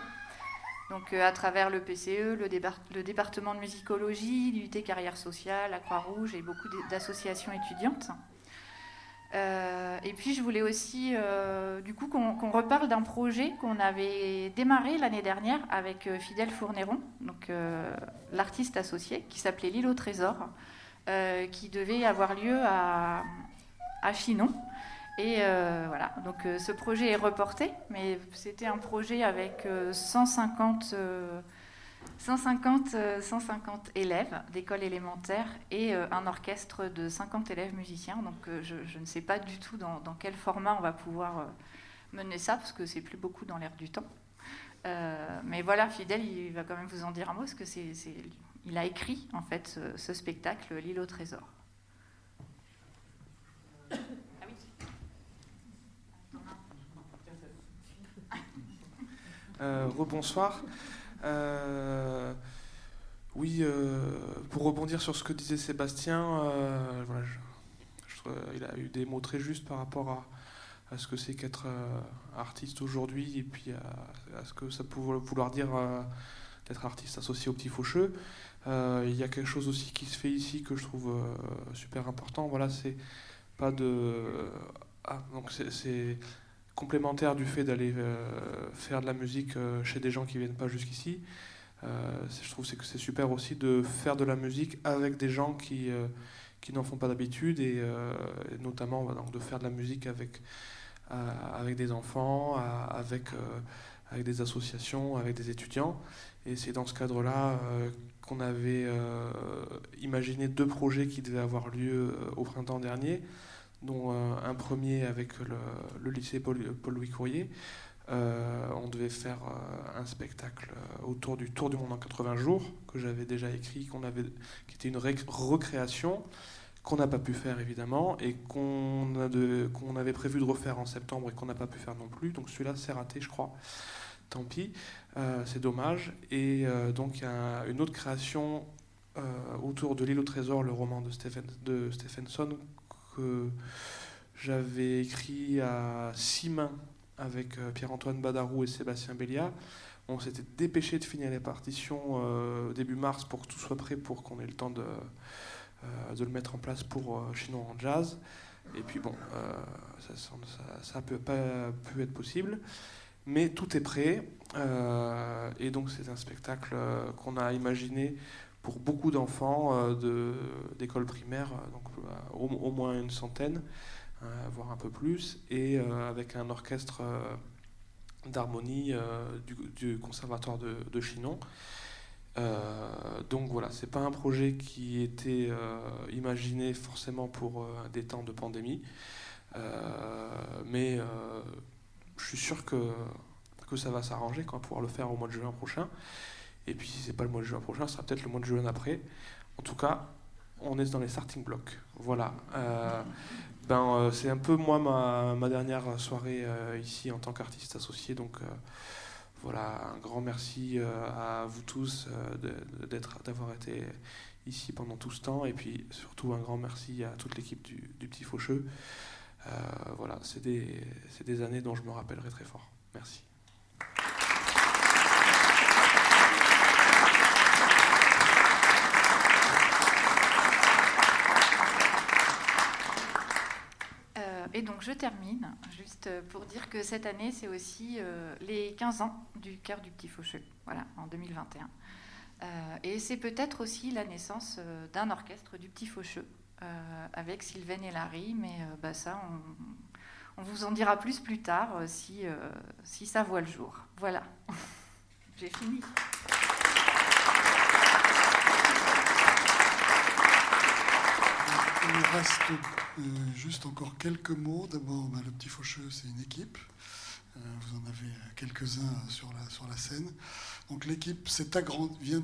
Donc, euh, à travers le PCE, le, département de musicologie, l'UT Carrière Sociale, la Croix-Rouge et beaucoup d'associations étudiantes. Et puis, je voulais aussi, du coup, qu'on reparle d'un projet qu'on avait démarré l'année dernière avec Fidèle Fourneron, donc l'artiste associé, qui s'appelait L'île au trésor, euh, qui devait avoir lieu à, Chinon. Et euh, voilà, donc euh, ce projet est reporté, mais c'était un projet avec 150, 150, 150 élèves d'école élémentaire et un orchestre de 50 élèves musiciens. Donc je, je, ne sais pas du tout dans, quel format on va pouvoir mener ça, parce que c'est plus beaucoup dans l'air du temps. Euh, mais voilà, Fidèle, il va quand même vous en dire un mot, parce que c'est, il a écrit en fait ce, spectacle, L'île au trésor. Euh, rebonsoir. Euh, oui, pour rebondir sur ce que disait Sébastien, voilà, il a eu des mots très justes par rapport à, ce que c'est qu'être euh, artiste aujourd'hui et puis à, ce que ça peut vouloir dire euh, d'être artiste associé au petit faucheux. Euh, il y a quelque chose aussi qui se fait ici que je trouve super important. Voilà, c'est pas de. Ah, donc c'est complémentaire du fait d'aller faire de la musique chez des gens qui viennent pas jusqu'ici. je trouve que c'est super aussi de faire de la musique avec des gens qui, n'en font pas d'habitude et, notamment de faire de la musique avec des enfants, avec des associations, avec des étudiants. Et c'est dans ce cadre-là qu'on avait imaginé deux projets qui devaient avoir lieu au printemps dernier, dont un premier avec le, lycée Paul-Louis Courrier. on devait faire un spectacle autour du Tour du monde en 80 jours que j'avais déjà écrit, avait, qui était une recréation qu'on n'a pas pu faire évidemment et qu'on avait prévu de refaire en septembre et qu'on n'a pas pu faire non plus. Donc celui-là c'est raté je crois. Tant pis, euh, c'est dommage. Et euh, donc il y a une autre création euh, autour de l'île au trésor, le roman de, Stephen, de Stephenson j'avais écrit à six mains avec Pierre-Antoine Badarou et Sébastien Béliat. On s'était dépêché de finir les partitions début mars pour que tout soit prêt pour qu'on ait le temps de, euh, le mettre en place pour euh, Chinois en jazz. Et puis bon, euh, ça, peut pas pu être possible. Mais tout est prêt. et donc c'est un spectacle qu'on a imaginé pour beaucoup d'enfants d'école primaire, donc au, moins une centaine, voire un peu plus, et avec un orchestre d'harmonie du, conservatoire de, Chinon. Euh, donc voilà, c'est pas un projet qui était euh, imaginé forcément pour euh, des temps de pandémie, mais je suis sûr que, que ça va s'arranger quand pouvoir le faire au mois de juin prochain. Et puis si c'est pas le mois de juin prochain, ce sera peut-être le mois de juin après. En tout cas, on est dans les starting blocks. Voilà. ben, c'est un peu moi ma, ma dernière soirée ici en tant qu'artiste associé, donc voilà, un grand merci euh, à vous tous euh, d'avoir été ici pendant tout ce temps et puis surtout un grand merci à toute l'équipe du, Petit Faucheux. Euh, voilà, c'est des, des années dont je me rappellerai très fort. Merci. Et donc je termine juste pour dire que cette année, c'est aussi euh, les 15 ans du cœur du Petit Faucheux, voilà, en 2021. Euh, et c'est peut-être aussi la naissance euh, d'un orchestre du Petit Faucheux avec Sylvain et Larry, mais bah, ça, on, vous en dira plus plus tard si, si ça voit le jour. Voilà, j'ai fini. Il nous reste euh, juste encore quelques mots. D'abord, bah, le Petit Faucheux, c'est une équipe. Euh, vous en avez quelques-uns sur la, sur la scène. Donc l'équipe vient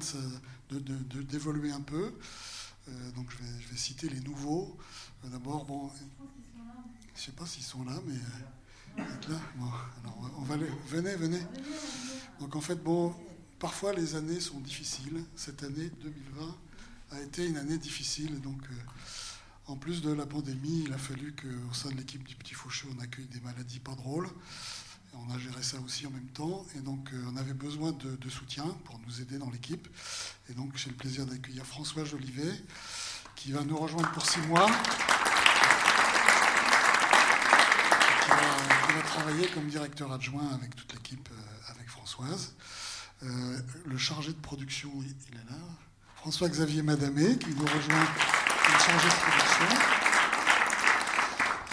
de, d'évoluer un peu. Euh, donc je vais, je vais, citer les nouveaux. D'abord, bon, je ne sais pas s'ils sont là, mais là. Alors on va venez, venez. Donc en fait, bon, parfois les années sont difficiles. Cette année 2020 a été une année difficile, donc en plus de la pandémie, il a fallu qu'au sein de l'équipe du Petit Faucheux, on accueille des maladies pas drôles. On a géré ça aussi en même temps. Et donc, euh, on avait besoin de, soutien pour nous aider dans l'équipe. Et donc, j'ai le plaisir d'accueillir François Jolivet, qui va nous rejoindre pour six mois. Qui va, travailler comme directeur adjoint avec toute l'équipe, euh, avec Françoise. Euh, le chargé de production, il est là. François-Xavier Madamé, qui nous rejoint de production,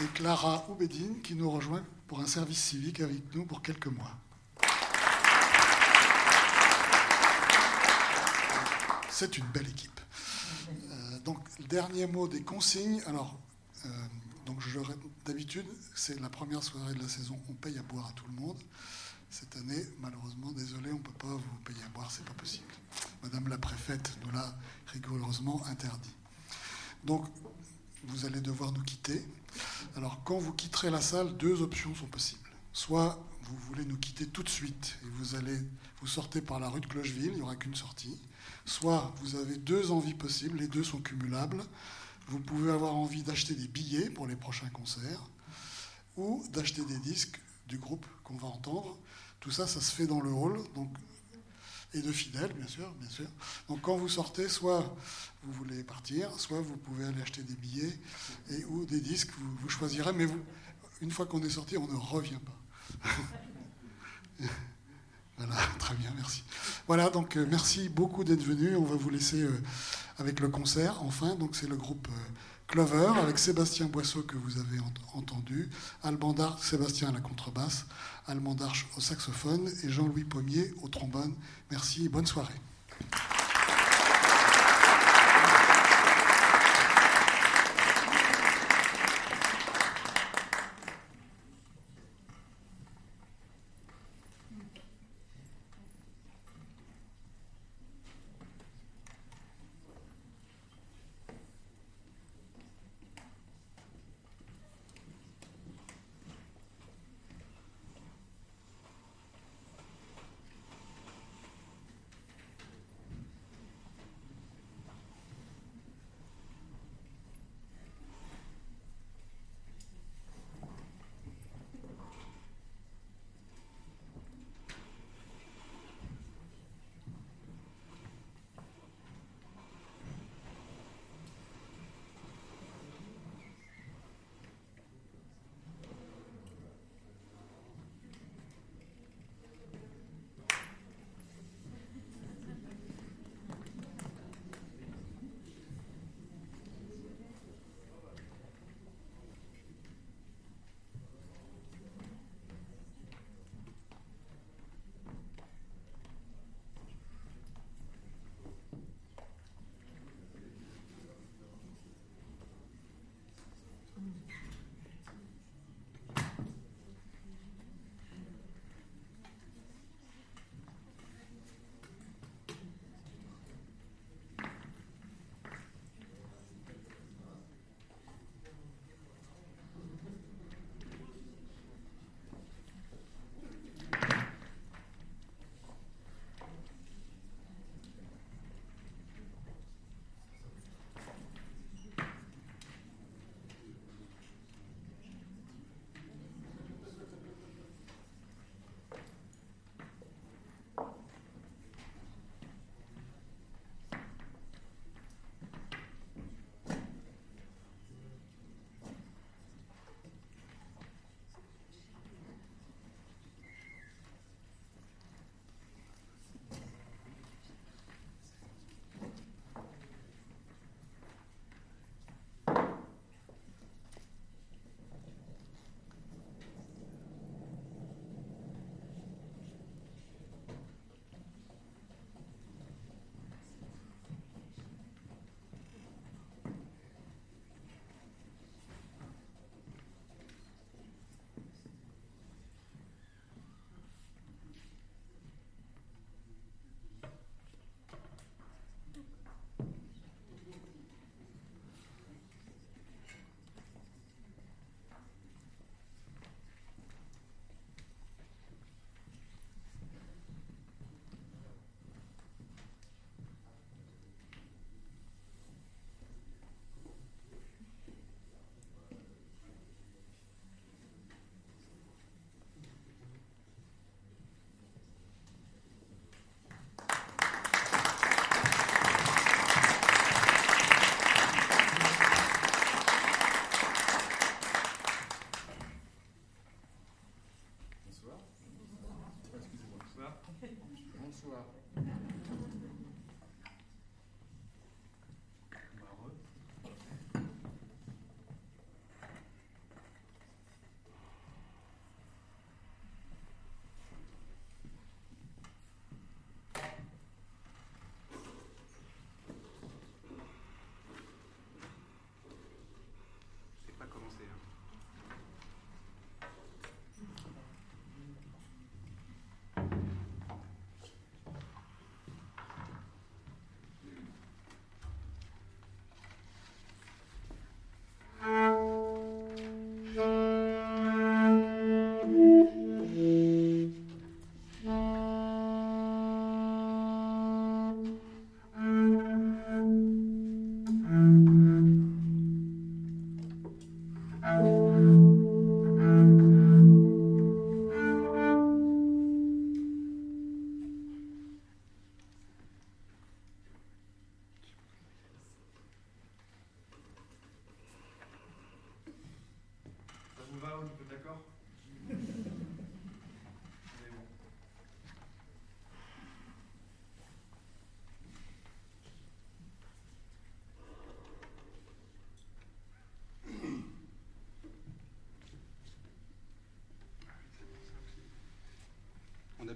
et Clara Oubedine qui nous rejoint pour un service civique avec nous pour quelques mois. C'est une belle équipe. Euh, donc, dernier mot des consignes. Alors, euh, d'habitude, c'est la première soirée de la saison, on paye à boire à tout le monde. Cette année, malheureusement, désolé, on ne peut pas vous payer à boire, c'est pas possible. Madame la préfète nous l'a rigoureusement interdit. Donc, vous allez devoir nous quitter. Alors, quand vous quitterez la salle, deux options sont possibles. Soit vous voulez nous quitter tout de suite et vous allez vous sortez par la rue de Clocheville, il n'y aura qu'une sortie. Soit vous avez deux envies possibles, les deux sont cumulables. Vous pouvez avoir envie d'acheter des billets pour les prochains concerts ou d'acheter des disques du groupe qu'on va entendre. Tout ça, ça se fait dans le hall. Donc et de fidèles, bien sûr, bien sûr. Donc quand vous sortez, soit vous voulez partir, soit vous pouvez aller acheter des billets et, ou des disques, vous, choisirez, mais vous, une fois qu'on est sorti, on ne revient pas. voilà, très bien, merci. Voilà, donc euh, merci beaucoup d'être venu. On va vous laisser euh, avec le concert, enfin. Donc c'est le groupe Clover avec Sébastien Boisseau que vous avez entendu, Alban Sébastien à la contrebasse, Alban Darche au saxophone et Jean-Louis Pommier au trombone. Merci et bonne soirée.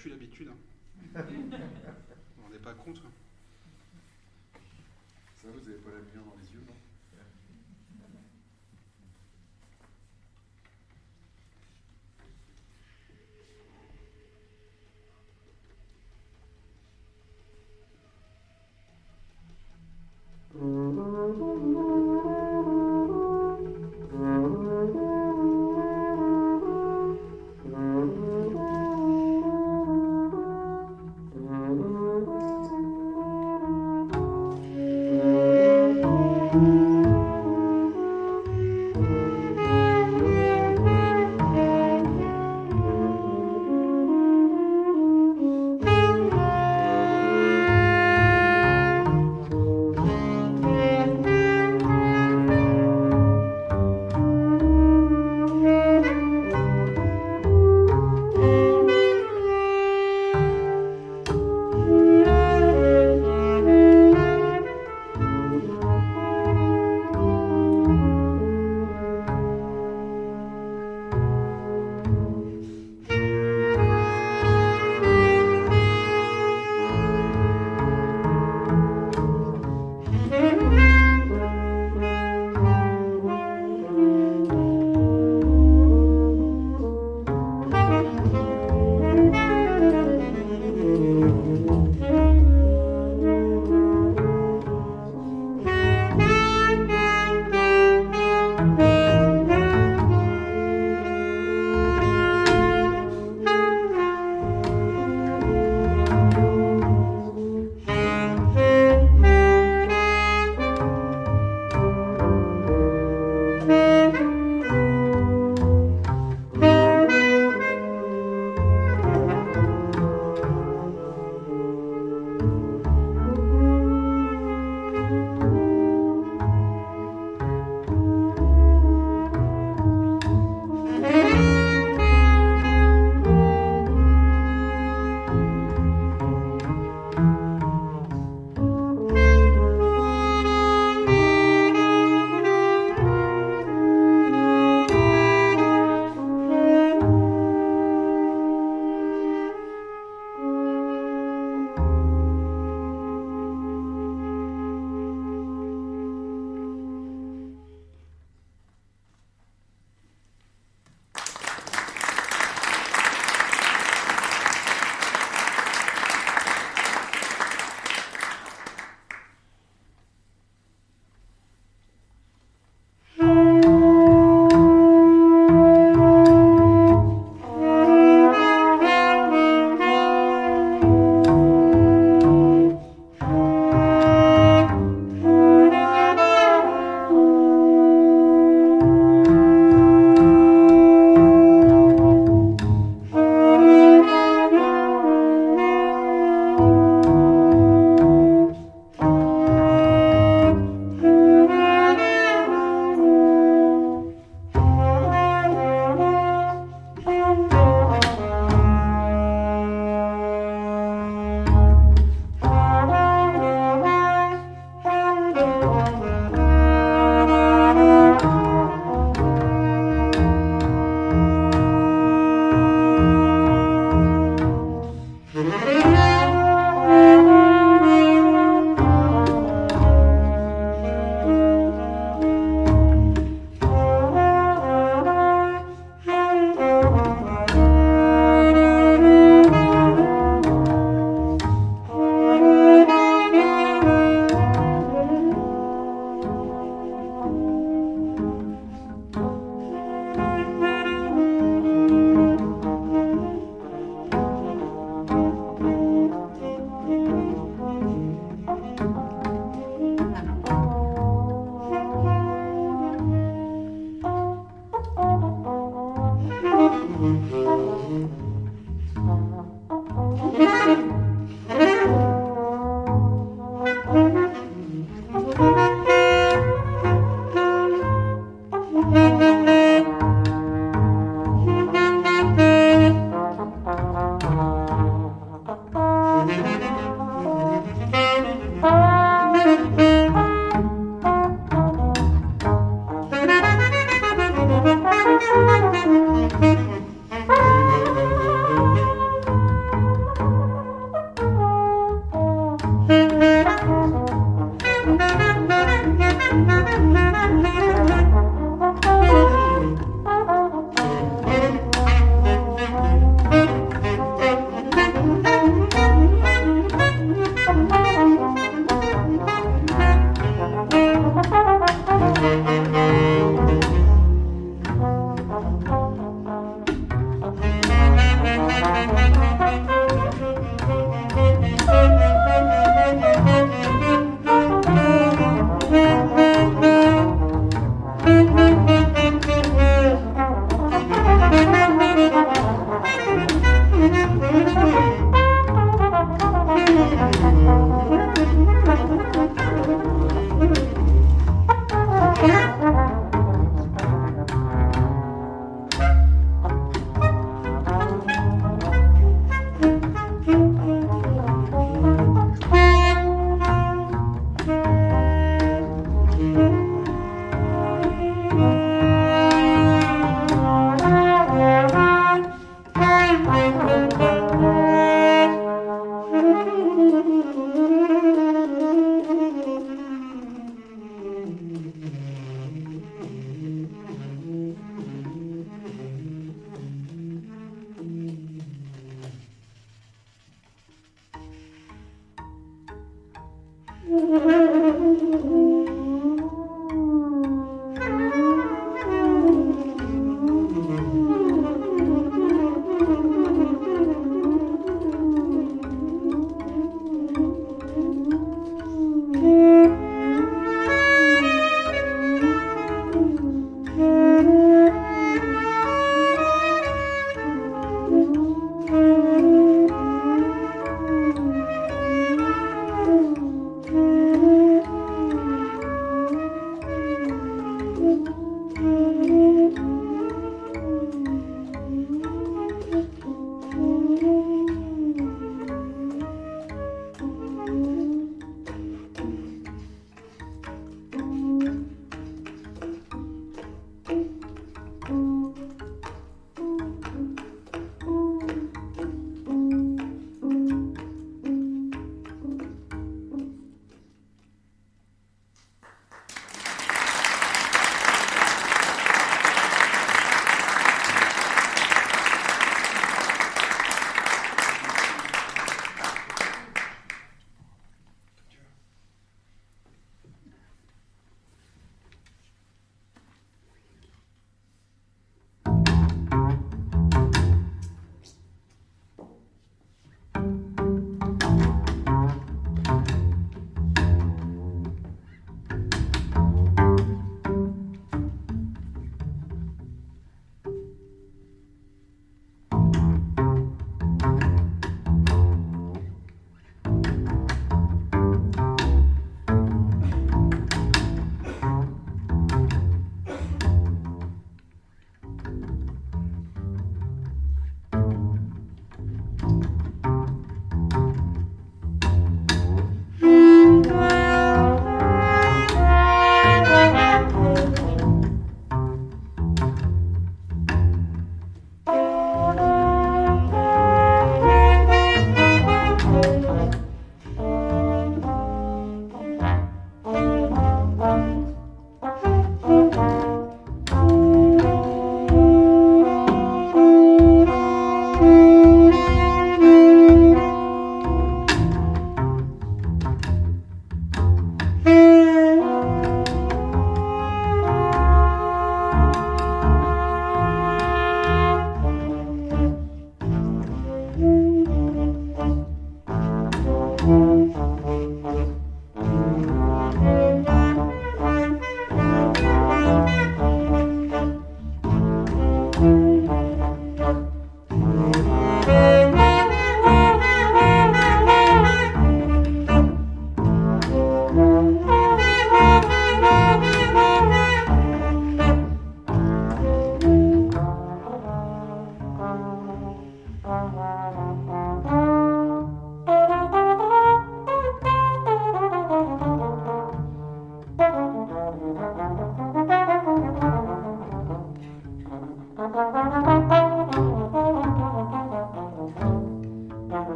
Plus l'habitude. hein. On n'est pas contre.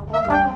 Merci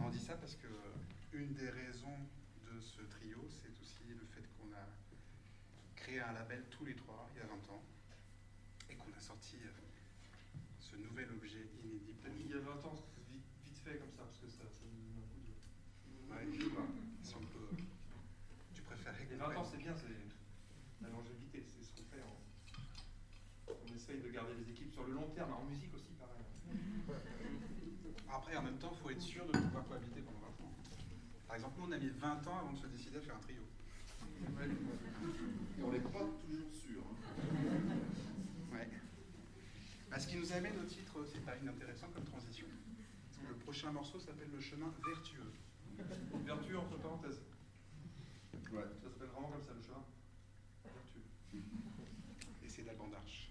On dit ça parce que euh, une des raisons de ce trio, c'est aussi le fait qu'on a créé un label tous les trois il y a 20 ans et qu'on a sorti euh, ce nouvel objet inédit pour Il y a 20 ans, vite, fait comme ça, parce que ça, ça nous donne un coup de. Ouais, je sais pas, si on peut. Tu préférais Les qu'on 20 ans, c'est bien, c'est la longévité, c'est ce qu'on fait. On essaye de garder les équipes sur le long terme, en musique aussi, pareil. Après, en même temps, il faut être sûr de pouvoir cohabiter pendant 20 ans. Par exemple, nous, on a mis 20 ans avant de se décider à faire un trio. Et on n'est pas toujours sûr. Ouais. Bah, ce qui nous amène au titre, c'est pas inintéressant comme transition. Le prochain morceau s'appelle Le chemin vertueux. Vertu entre parenthèses. Ouais. Ça s'appelle vraiment comme ça, le chemin. Vertu. Et c'est d'Alban d'Arche.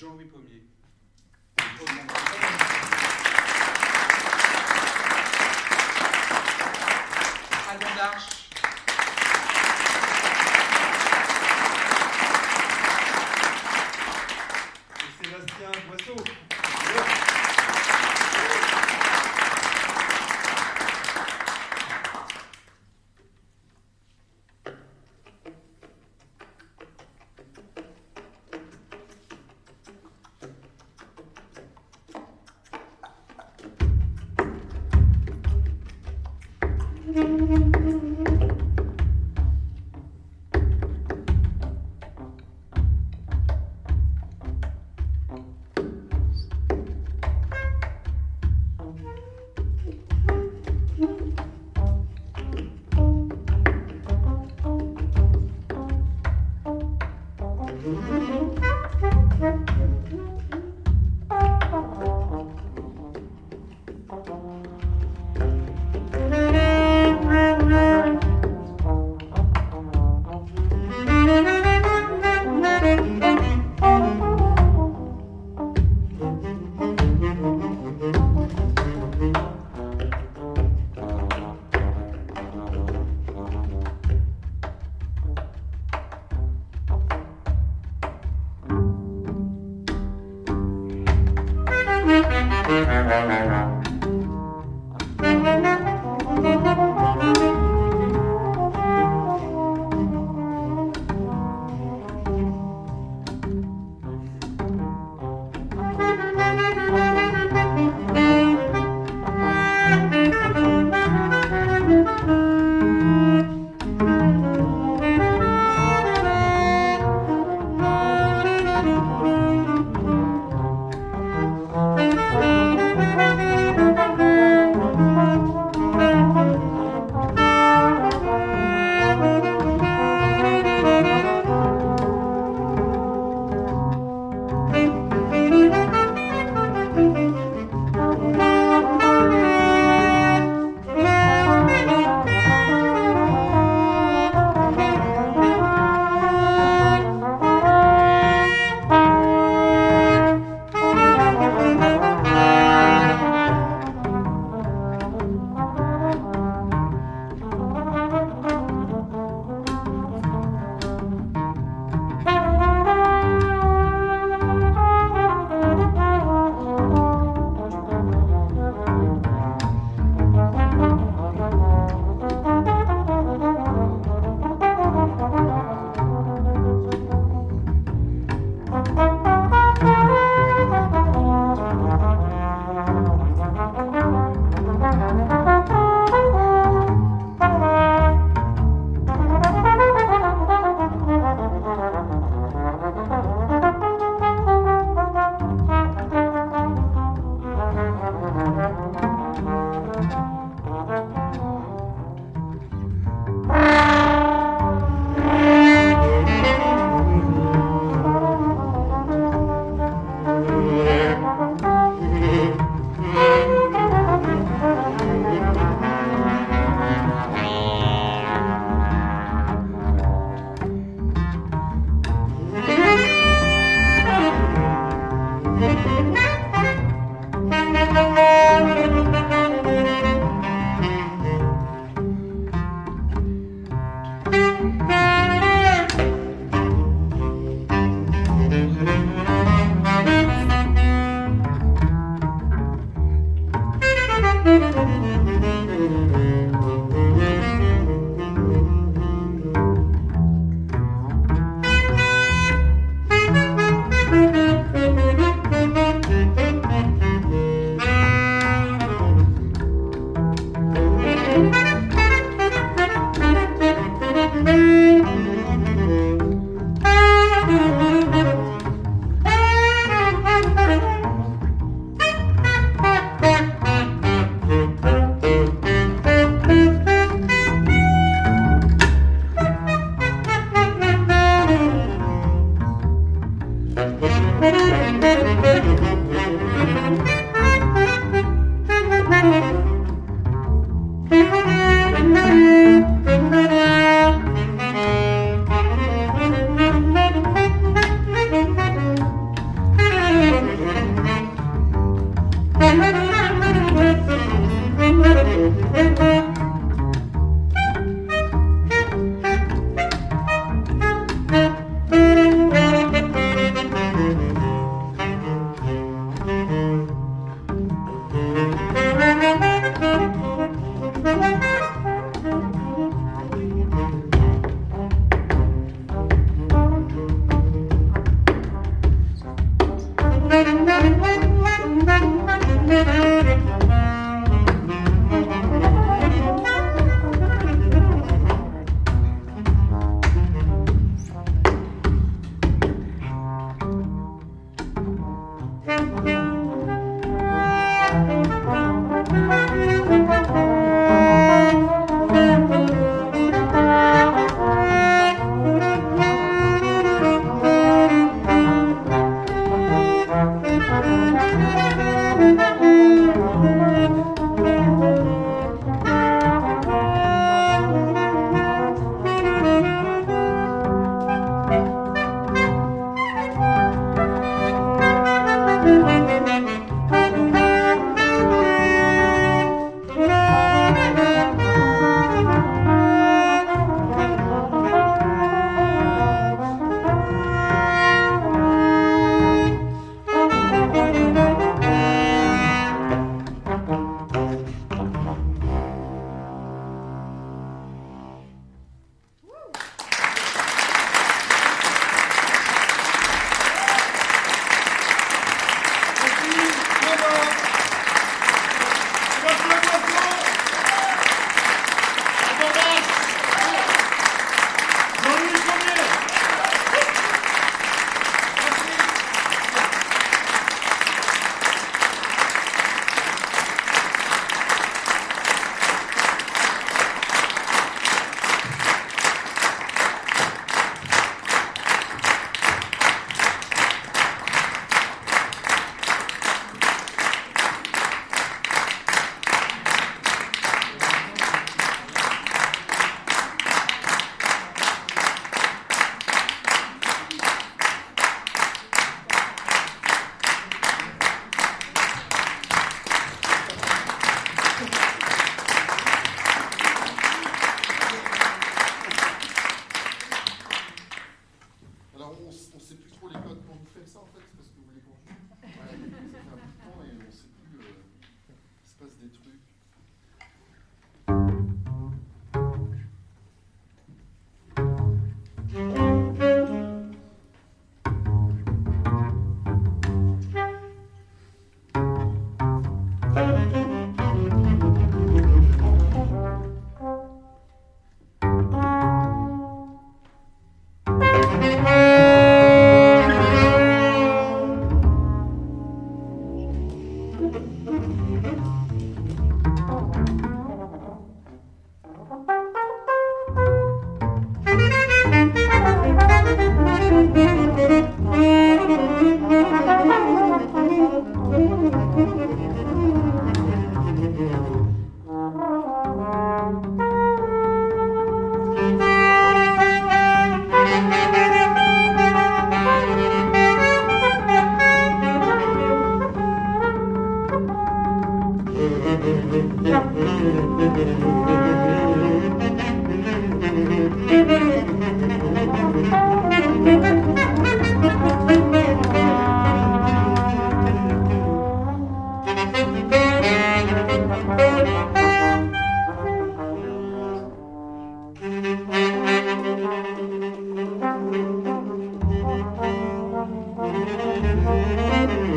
Jean-Louis Pommier.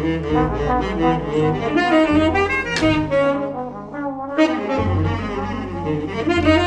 Thank you.